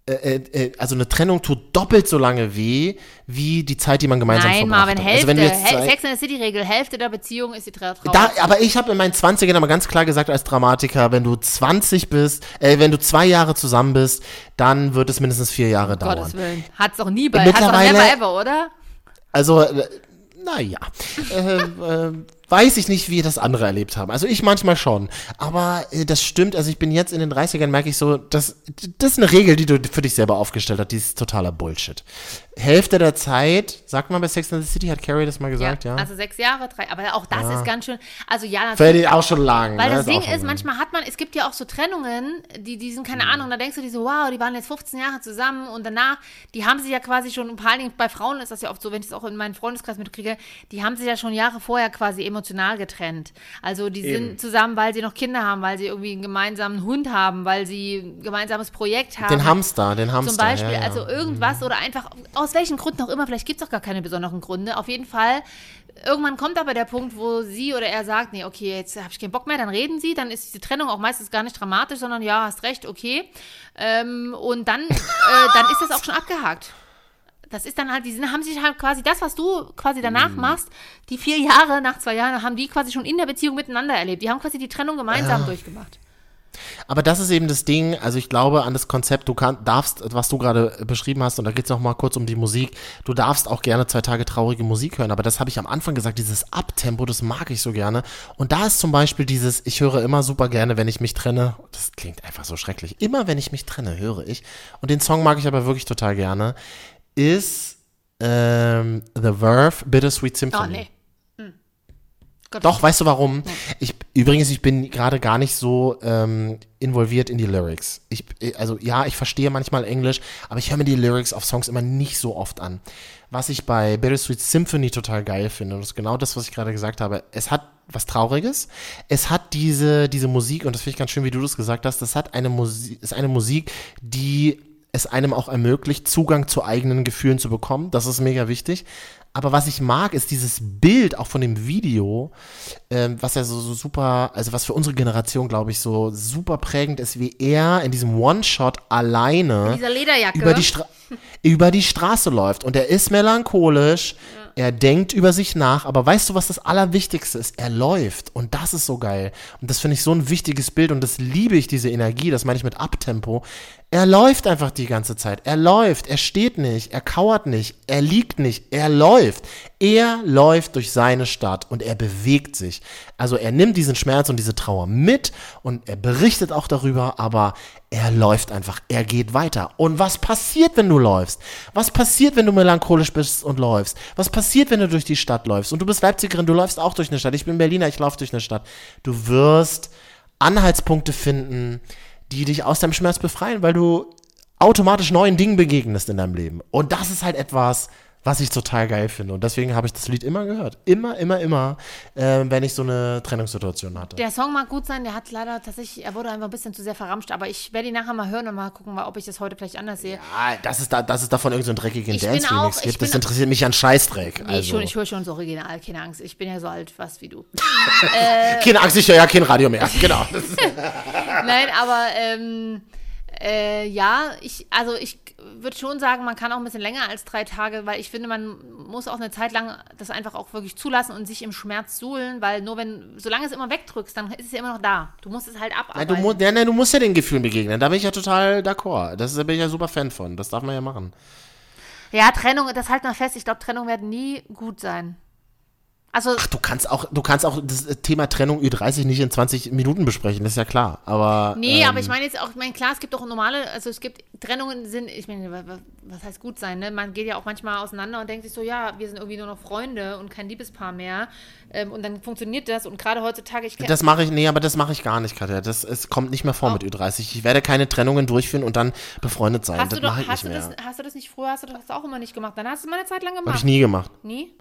äh, äh, also eine Trennung tut doppelt so lange weh, wie die Zeit, die man gemeinsam Nein, verbracht Marvin, hat. Hälfte. Also wenn du jetzt Hel- Sex in the City-Regel, Hälfte der Beziehung ist die Trauer. da, aber ich habe in meinen 20ern aber ganz klar gesagt als Dramatiker, wenn du 20 bist, äh, wenn du zwei Jahre zusammen bist, dann wird es mindestens vier Jahre dauern. Gottes Willen. Hat's doch nie bei, hat's doch never ever, oder? Also, äh, naja, äh, *laughs* äh, weiß ich nicht, wie das andere erlebt haben. Also ich manchmal schon. Aber äh, das stimmt, also ich bin jetzt in den 30ern, merke ich so, das, das ist eine Regel, die du für dich selber aufgestellt hast, die ist totaler Bullshit. Hälfte der Zeit, sagt man bei Sex and the City, hat Carrie das mal gesagt, ja? Also sechs Jahre, drei, aber auch das ist ganz schön, also ja, natürlich. Fällt dir auch schon lang. Weil ne? das Ding ist, lang. manchmal hat man, es gibt ja auch so Trennungen, die, die sind keine Ahnung, da denkst du dir so, wow, die waren jetzt 15 Jahre zusammen und danach, die haben sich ja quasi schon, vor allen Dingen bei Frauen ist das ja oft so, wenn ich es auch in meinen Freundeskreis mitkriege, die haben sich ja schon Jahre vorher quasi emotional getrennt. Also die sind zusammen, weil sie noch Kinder haben, weil sie irgendwie einen gemeinsamen Hund haben, weil sie ein gemeinsames Projekt haben. Den Hamster, den Hamster. Zum Beispiel, ja, ja. also irgendwas oder einfach, aus welchen Gründen auch immer, vielleicht gibt es auch gar keine besonderen Gründe. Auf jeden Fall, irgendwann kommt aber der Punkt, wo sie oder er sagt, nee, okay, jetzt habe ich keinen Bock mehr, dann reden sie, dann ist die Trennung auch meistens gar nicht dramatisch, sondern ja, hast recht, okay. Ähm, und dann, äh, dann ist das auch schon abgehakt. Das ist dann halt, die sind, haben sich halt quasi das, was du quasi danach Mhm. machst, die vier Jahre, nach zwei Jahren, haben die quasi schon in der Beziehung miteinander erlebt. Die haben quasi die Trennung gemeinsam durchgemacht. Aber das ist eben das Ding, also ich glaube an das Konzept, du kann, darfst, was du gerade beschrieben hast, und da geht es noch mal kurz um die Musik, du darfst auch gerne zwei Tage traurige Musik hören, aber das habe ich am Anfang gesagt, dieses Abtempo, das mag ich so gerne. Und da ist zum Beispiel dieses, ich höre immer super gerne, wenn ich mich trenne, das klingt einfach so schrecklich, immer wenn ich mich trenne, höre ich, und den Song mag ich aber wirklich total gerne, ist ähm, The Verve Bittersweet Symphony. Oh, nee. Hm. Doch, weißt du warum? Ich, übrigens, ich bin gerade gar nicht so ähm, involviert in die Lyrics. Ich, also ja, ich verstehe manchmal Englisch, aber ich höre mir die Lyrics auf Songs immer nicht so oft an. Was ich bei Bittersweet Symphony total geil finde, und das ist genau das, was ich gerade gesagt habe. Es hat was Trauriges. Es hat diese, diese Musik, und das finde ich ganz schön, wie du das gesagt hast, das hat eine Musik, ist eine Musik, die es einem auch ermöglicht, Zugang zu eigenen Gefühlen zu bekommen. Das ist mega wichtig. Aber was ich mag, ist dieses Bild auch von dem Video, ähm, was ja so, so super, also was für unsere Generation, glaube ich, so super prägend ist, wie er in diesem One-Shot alleine über die, Stra über die Straße läuft. Und er ist melancholisch, er denkt über sich nach, aber weißt du, was das Allerwichtigste ist? Er läuft. Und das ist so geil. Und das finde ich so ein wichtiges Bild und das liebe ich, diese Energie, das meine ich mit Abtempo. Er läuft einfach die ganze Zeit. Er läuft, er steht nicht, er kauert nicht, er liegt nicht, er läuft. Er läuft durch seine Stadt und er bewegt sich. Also er nimmt diesen Schmerz und diese Trauer mit und er berichtet auch darüber, aber er läuft einfach, er geht weiter. Und was passiert, wenn du läufst? Was passiert, wenn du melancholisch bist und läufst? Was passiert, wenn du durch die Stadt läufst? Und du bist Leipzigerin, du läufst auch durch eine Stadt. Ich bin Berliner, ich laufe durch eine Stadt. Du wirst Anhaltspunkte finden, die dich aus deinem Schmerz befreien, weil du automatisch neuen Dingen begegnest in deinem Leben. Und das ist halt etwas, was ich total geil finde. Und deswegen habe ich das Lied immer gehört. Immer, immer, immer, äh, wenn ich so eine Trennungssituation hatte. Der Song mag gut sein, der hat leider tatsächlich, er wurde einfach ein bisschen zu sehr verramscht, aber ich werde ihn nachher mal hören und mal gucken, ob ich das heute vielleicht anders sehe. Ah, dass es, da, dass es davon irgendeinen so dreckigen Dance-Remix gibt, das interessiert mich an Scheißdreck. Nee, Also. schon, ich höre schon das Original, keine Angst. Ich bin ja so alt fast wie du. *laughs* Keine Angst, ich höre ja kein Radio mehr. Genau. Das *laughs* ist, Nein, aber ähm, äh, ja, ich, also ich würde schon sagen, man kann auch ein bisschen länger als drei Tage, weil ich finde, man muss auch eine Zeit lang das einfach auch wirklich zulassen und sich im Schmerz suhlen, weil nur wenn, solange es immer wegdrückst, dann ist es ja immer noch da. Du musst es halt nein, abarbeiten. du, mu nein, nein, du musst ja den Gefühlen begegnen. Da bin ich ja total d'accord. Das, da bin ich ja super Fan von. Das darf man ja machen. ja, Trennung, das halt mal fest. Ich glaube, Trennung wird nie gut sein. Also, Ach, du kannst auch, du kannst auch das Thema Trennung Ü30 nicht in 20 Minuten besprechen, das ist ja klar. Aber. Nee, ähm, aber ich meine jetzt auch, ich meine, klar, es gibt auch normale, also es gibt Trennungen sind, ich meine, wa- wa- was heißt gut sein, ne? Man geht ja auch manchmal auseinander und denkt sich so, ja, wir sind irgendwie nur noch Freunde und kein Liebespaar mehr. Ähm, und dann funktioniert das und gerade heutzutage, ich Das mache ich, nee, aber das mache ich gar nicht, Katja. Das es kommt nicht mehr vor Oh. mit Ü30. Ich werde keine Trennungen durchführen und dann befreundet sein. hast das mache ich hast, du nicht mehr. das, hast du das nicht früher, hast du das auch immer nicht gemacht? Dann hast du es mal eine Zeit lang Habe gemacht. ich nie gemacht. Nie?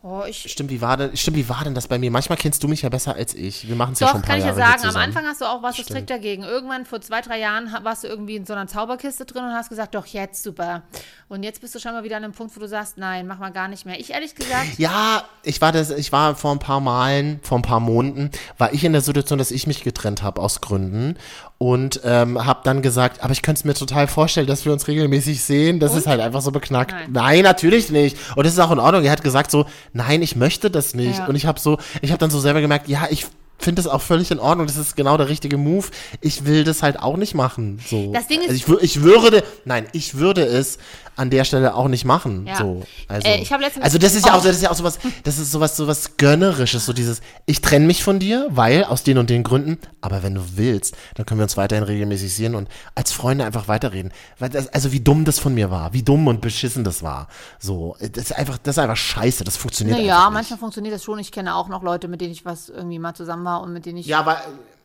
Oh, ich, Stimmt, wie war denn, stimmt, wie war denn das bei mir? Manchmal kennst du mich ja besser als ich. Wir machen es ja schon ein paar kann ich ja sagen. Am. Anfang hast du auch was strikt dagegen. Irgendwann vor zwei, drei Jahren warst du irgendwie in so einer Zauberkiste drin und hast gesagt, doch jetzt super. Und jetzt bist du schon mal wieder an einem Punkt, wo du sagst, nein, mach mal gar nicht mehr. Ich ehrlich gesagt, Ja, ich war das, ich war vor ein paar Malen, vor ein paar Monaten, war ich in der Situation, dass ich mich getrennt habe aus Gründen und ähm, habe dann gesagt, aber ich könnte es mir total vorstellen, dass wir uns regelmäßig sehen. Das ist halt einfach so beknackt. Nein. Nein. natürlich nicht. Und das ist auch in Ordnung. Er hat gesagt so, nein, ich möchte das nicht. Ja. Und ich habe so, ich habe dann so selber gemerkt, ja, ich finde das auch völlig in Ordnung. Das ist genau der richtige Move. Ich will das halt auch nicht machen. So. Das Ding ist- also ich, ich würde, nein, ich würde es an der Stelle auch nicht machen. Ja. So. Also, Äh, ich letztens- also das ist ja auch Oh. so, das ist ja auch sowas, das ist sowas, sowas gönnerisches, so dieses, ich trenne mich von dir, weil, aus den und den Gründen, aber wenn du willst, dann können wir uns weiterhin regelmäßig sehen und als Freunde einfach weiterreden. Das, also wie dumm das von mir war, wie dumm und beschissen das war. So, das ist einfach, das ist einfach scheiße, das funktioniert naja, manchmal funktioniert das schon. Ich kenne auch noch Leute, mit denen ich was irgendwie mal zusammen war und mit denen ich. Ja, weil,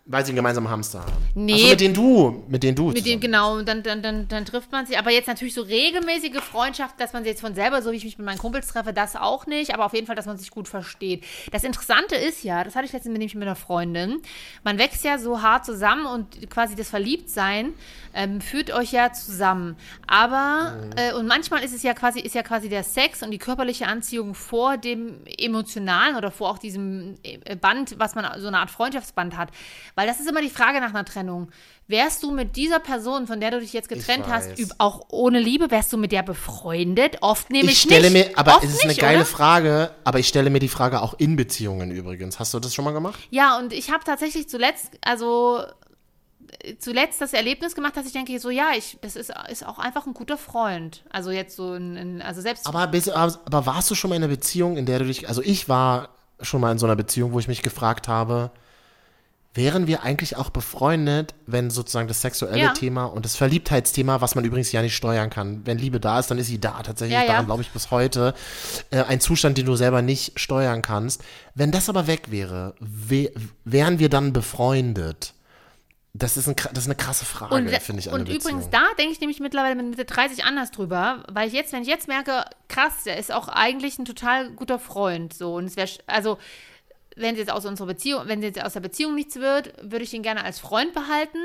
weil sie einen gemeinsamen Hamster haben. Nee. Ach so, mit denen du, mit denen du. Mit dem, zusammen genau, dann, dann, dann, dann trifft man sich. Aber jetzt natürlich so regelmäßige Freundschaft, dass man sich jetzt von selber, so wie ich mich mit meinen Kumpels treffe, das auch nicht. Aber auf jeden Fall, dass man sich gut versteht. Das Interessante ist ja, das hatte ich letztens mit, nämlich mit einer Freundin, man wächst ja so hart zusammen und quasi das Verliebtsein ähm, führt euch ja zusammen. Aber, äh, und manchmal ist es ja quasi, ist ja quasi der Sex und die körperliche Anziehung vor dem emotionalen oder vor auch diesem äh, Band, was man, so eine Art Freundschaftsband hat. Weil das ist immer die Frage nach einer Trennung. Wärst du mit dieser Person, von der du dich jetzt getrennt hast, auch ohne Liebe, wärst du mit der befreundet? Oft nämlich Ich stelle nicht. mir, aber Oft es ist eine nicht, geile oder? Frage, aber ich stelle mir die Frage auch in Beziehungen übrigens. Hast du das schon mal gemacht? Ja, und ich habe tatsächlich zuletzt, also äh, zuletzt das Erlebnis gemacht, dass ich denke, so ja, ich, das ist, ist auch einfach ein guter Freund. Also jetzt so ein, ein also selbst aber aber warst du schon mal in einer Beziehung, in der du dich, also ich war schon mal in so einer Beziehung, wo ich mich gefragt habe, wären wir eigentlich auch befreundet, wenn sozusagen das sexuelle Ja. Thema und das Verliebtheitsthema, was man übrigens ja nicht steuern kann, wenn Liebe da ist, dann ist sie da tatsächlich, Ja, daran glaube ich bis heute, äh, ein Zustand, den du selber nicht steuern kannst. Wenn das aber weg wäre, wä- wären wir dann befreundet? Das ist, ein, das ist eine krasse Frage, finde ich, an und übrigens, da denke ich nämlich mittlerweile mit Mitte 30 anders drüber, weil ich jetzt, wenn ich jetzt merke, krass, der ist auch eigentlich ein total guter Freund, so und es wäre, also wenn jetzt aus unserer Beziehung, wenn jetzt aus der Beziehung nichts wird, würde ich ihn gerne als Freund behalten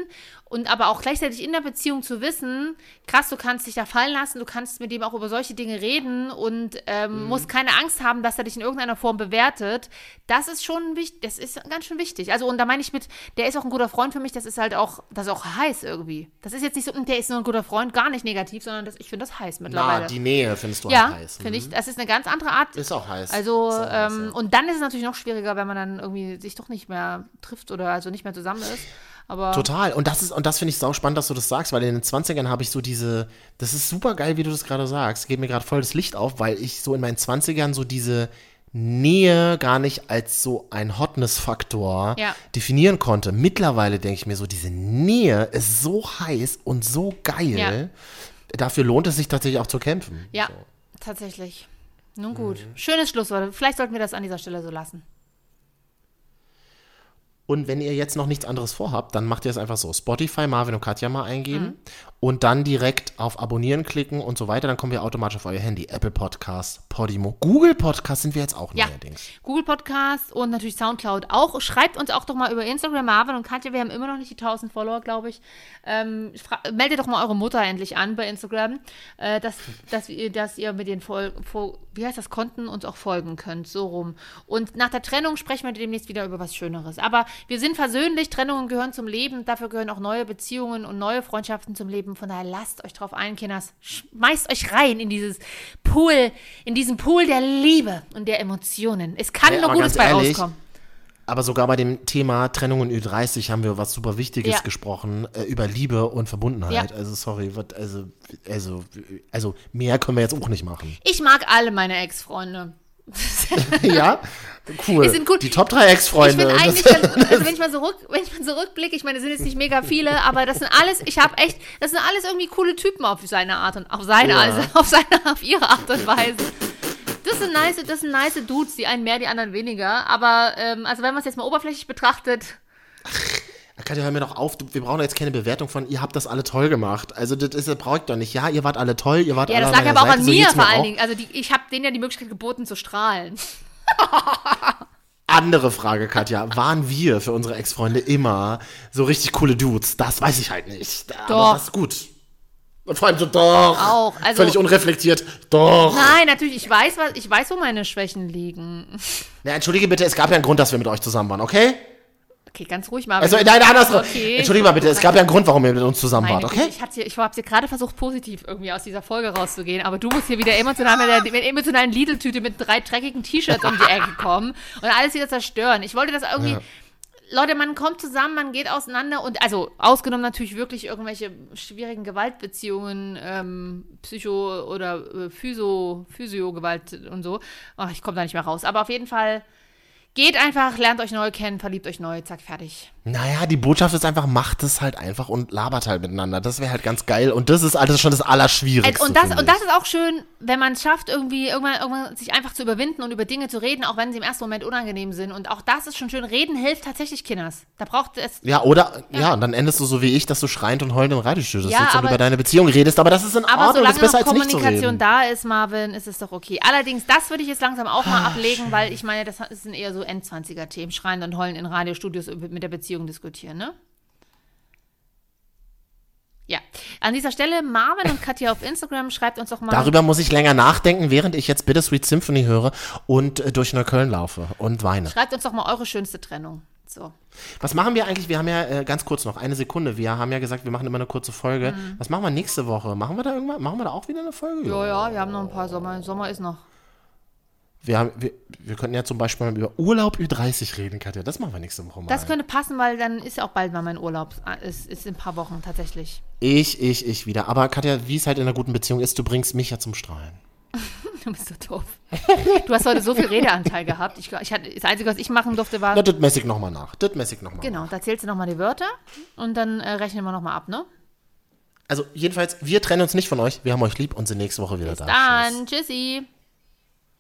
und aber auch gleichzeitig in der Beziehung zu wissen, krass, du kannst dich da fallen lassen, du kannst mit ihm auch über solche Dinge reden und ähm, Mhm. musst keine Angst haben, dass er dich in irgendeiner Form bewertet. Das ist schon wichtig, das ist ganz schön wichtig. Also und da meine ich mit, der ist auch ein guter Freund für mich, das ist halt auch, das ist auch heiß irgendwie. Das ist jetzt nicht so, "Mm, der ist nur ein guter Freund, gar nicht negativ, sondern das, ich finde das heiß mittlerweile. Na, die Nähe findest du ja, auch heiß. finde Mhm. ich, das ist eine ganz andere Art. Ist auch heiß. Also, auch heiß, ähm, ja. und dann ist es natürlich noch schwieriger, wenn man dann irgendwie sich doch nicht mehr trifft oder also nicht mehr zusammen ist. Aber Total. Und das ist, und das finde ich sau spannend, dass du das sagst, weil in den 20ern habe ich so diese, das ist super geil, wie du das gerade sagst. Geht mir gerade voll das Licht auf, weil ich so in meinen 20ern so diese Nähe gar nicht als so ein Hotness-Faktor Ja. definieren konnte. Mittlerweile denke ich mir so, diese Nähe ist so heiß und so geil. Dafür lohnt es sich tatsächlich auch zu kämpfen. ja, So. tatsächlich. Nun gut. Mhm. Schönes Schlusswort. Vielleicht sollten wir das an dieser Stelle so lassen. Und wenn ihr jetzt noch nichts anderes vorhabt, dann macht ihr es einfach so. Spotify, Marvin und Katja mal eingeben Mhm. und dann direkt auf Abonnieren klicken und so weiter. Dann kommen wir automatisch auf euer Handy. Apple Podcast, Podimo, Google Podcast sind wir jetzt auch Ja. neuerdings. Google Podcast und natürlich Soundcloud auch. Schreibt uns auch doch mal über Instagram, Marvin und Katja. Wir haben immer noch nicht die 1000 Follower, glaube ich. Ähm, meldet doch mal eure Mutter endlich an bei Instagram, äh, dass, dass, ihr, dass ihr mit den Fol Fol wie heißt das, Konten uns auch folgen könnt. So rum. Und nach der Trennung sprechen wir demnächst wieder über was Schöneres. Aber wir sind versöhnlich. Trennungen gehören zum Leben. Dafür gehören auch neue Beziehungen und neue Freundschaften zum Leben. Von daher lasst euch drauf ein, Kinders. Schmeißt euch rein in dieses Pool, in diesen Pool der Liebe und der Emotionen. Es kann Ey, nur Gutes bei ehrlich, rauskommen. Aber sogar bei dem Thema Trennung und Ü30 haben wir was super Wichtiges Ja. gesprochen, äh, über Liebe und Verbundenheit. Ja. Also sorry, wat, also, also, also mehr können wir jetzt auch nicht machen. Ich mag alle meine Ex-Freunde. *laughs* *laughs* ja, cool. Es gut. Die Top 3 Ich Ex-Freunde. Das- eigentlich, ganz, *laughs* also wenn ich mal so rück, wenn ich mal so rückblicke, ich meine, das sind jetzt nicht mega viele, aber das sind alles, ich habe echt, das sind alles irgendwie coole Typen auf seine Art und auf seine, Ja. also auf seine, auf ihre Art und Weise. Das sind nice, das sind nice Dudes, die einen mehr, die anderen weniger. Aber ähm, also wenn man es jetzt mal oberflächlich betrachtet, Katja, hör mir doch auf, wir brauchen jetzt keine Bewertung von, ihr habt das alle toll gemacht. Also das, ist, das brauche ich doch nicht. Ja, ihr wart alle toll, ihr wart Ja, alle das an lag aber auch Seite, an so mir vor allen auch. Dingen. Also die, ich habe denen ja die Möglichkeit geboten zu strahlen. *laughs* Andere Frage, Katja. Waren wir für unsere Ex-Freunde immer so richtig coole Dudes? Das weiß ich halt nicht. Aber Doch. das ist gut. Und vor allem so, doch. Auch, also- Völlig unreflektiert. Doch. Nein, natürlich, ich weiß, was, ich weiß, wo meine Schwächen liegen. Na, entschuldige bitte, es gab ja einen Grund, dass wir mit euch zusammen waren, okay? Okay, ganz ruhig mal. Also, nein, andersrum. Okay. Entschuldige mal bitte, es gab ja einen Grund, warum ihr mit uns zusammen Meine wart, okay? Ich, hier- ich habe hier gerade versucht, positiv irgendwie aus dieser Folge rauszugehen, aber du musst hier wieder emotional mit der mit emotionalen Lidl-Tüte mit drei dreckigen T-Shirts um die Ecke kommen und alles wieder zerstören. Ich wollte das irgendwie. Ja. Leute, man kommt zusammen, man geht auseinander und also ausgenommen natürlich wirklich irgendwelche schwierigen Gewaltbeziehungen, ähm, Psycho- oder äh, Physio, Physio-Gewalt und so. Ach, ich komme da nicht mehr raus. Aber auf jeden Fall geht einfach, lernt euch neu kennen, verliebt euch neu, zack, fertig. Naja, die Botschaft ist einfach, macht es halt einfach und labert halt miteinander. Das wäre halt ganz geil. Und das ist alles schon das Allerschwierigste. Und das, und das ist auch schön, wenn man es schafft, irgendwie irgendwann, irgendwann sich einfach zu überwinden und über Dinge zu reden, auch wenn sie im ersten Moment unangenehm sind. Und auch das ist schon schön. Reden hilft tatsächlich Kinders. Da braucht es. Ja, oder, ja. und dann endest du so wie ich, dass du schreiend und heulend im Radiostudio Ja, sitzt und aber- über deine Beziehung redest. Aber das ist in Aber Ordnung, das solange ist besser noch als Kommunikation da ist, Marvin, ist es doch okay. Allerdings, das würde ich jetzt langsam auch mal ablegen, weil ich meine, das sind eher so Endzwanziger-Themen. Schreiend und heulen in Radiostudios mit der Beziehung diskutieren, ne? Ja, an dieser Stelle Marvin und Katja auf Instagram, schreibt uns doch mal. Darüber muss ich länger nachdenken, während ich jetzt Bittersweet Symphony höre und äh, durch Neukölln laufe und weine. Schreibt uns doch mal eure schönste Trennung. So. Was machen wir eigentlich? Wir haben ja äh, ganz kurz noch eine Sekunde. Wir haben ja gesagt, wir machen immer eine kurze Folge. Was machen wir nächste Woche? Machen wir da irgendwann? Machen wir da auch wieder eine Folge? Mhm. Ja, ja, wir haben noch ein paar Sommer. Sommer ist noch. Wir, haben, wir, wir könnten ja zum Beispiel mal über Urlaub Ü30 reden, Katja. Das machen wir nächste Woche mal. Das könnte passen, weil dann ist ja auch bald mal mein Urlaub. Ah, Ist, ist in ein paar Wochen tatsächlich. ich, ich, ich wieder. Aber Katja, wie es halt in einer guten Beziehung ist, du bringst mich ja zum Strahlen. *laughs* Du bist so doof. Du hast heute so viel Redeanteil gehabt. Ich, ich hatte, das Einzige, was ich machen durfte, war. Na, das messe ich nochmal nach. Das messe ich nochmal Genau, da zählst du nochmal die Wörter und dann äh, rechnen wir nochmal ab, ne? Also, jedenfalls, wir trennen uns nicht von euch. Wir haben euch lieb und sind nächste Woche wieder da. Tschüss. Dann, tschüssi.